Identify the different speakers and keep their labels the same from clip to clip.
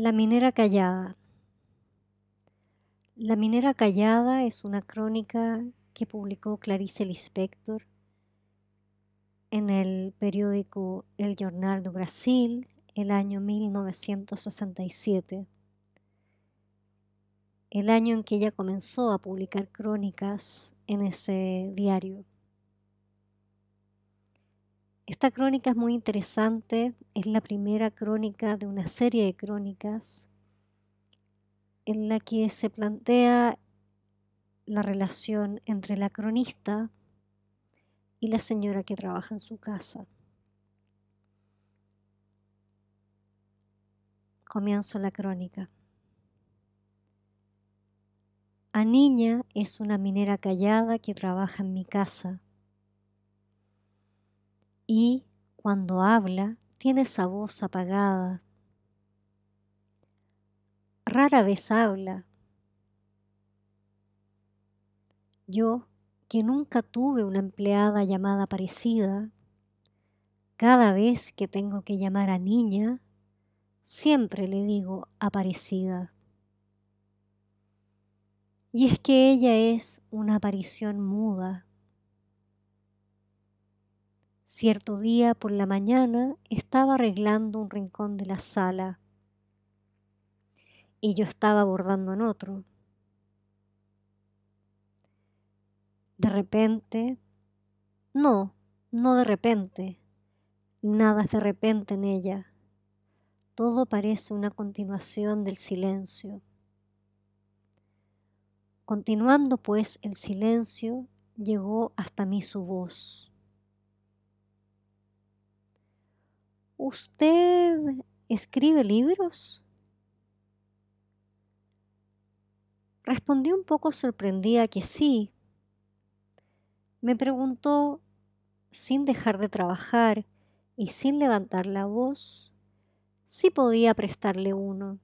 Speaker 1: La minera callada. La minera callada es una crónica que publicó Clarice Lispector en el periódico El Jornal do Brasil el año 1967, el año en que ella comenzó a publicar crónicas en ese diario. Esta crónica es muy interesante, es la primera crónica de una serie de crónicas en la que se plantea la relación entre la cronista y la señora que trabaja en su casa. Comienzo la crónica. A niña es una minera callada que trabaja en mi casa y cuando habla tiene esa voz apagada. Rara vez habla. Yo, que nunca tuve una empleada llamada parecida, cada vez que tengo que llamar a niña, siempre le digo aparecida. Y es que ella es una aparición muda Cierto día por la mañana estaba arreglando un rincón de la sala y yo estaba bordando en otro. De repente, no, no de repente, nada es de repente en ella. Todo parece una continuación del silencio. Continuando pues el silencio, llegó hasta mí su voz. ¿Usted escribe libros? Respondí un poco sorprendida que sí. Me preguntó, sin dejar de trabajar y sin levantar la voz, si podía prestarle uno.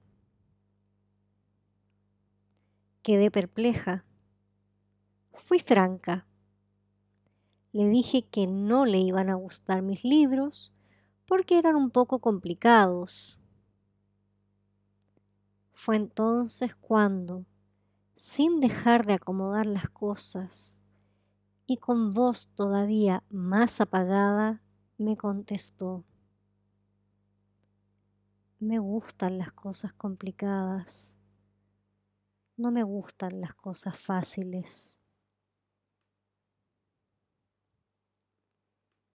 Speaker 1: Quedé perpleja. Fui franca. Le dije que no le iban a gustar mis libros porque eran un poco complicados. Fue entonces cuando, sin dejar de acomodar las cosas y con voz todavía más apagada, me contestó, me gustan las cosas complicadas, no me gustan las cosas fáciles.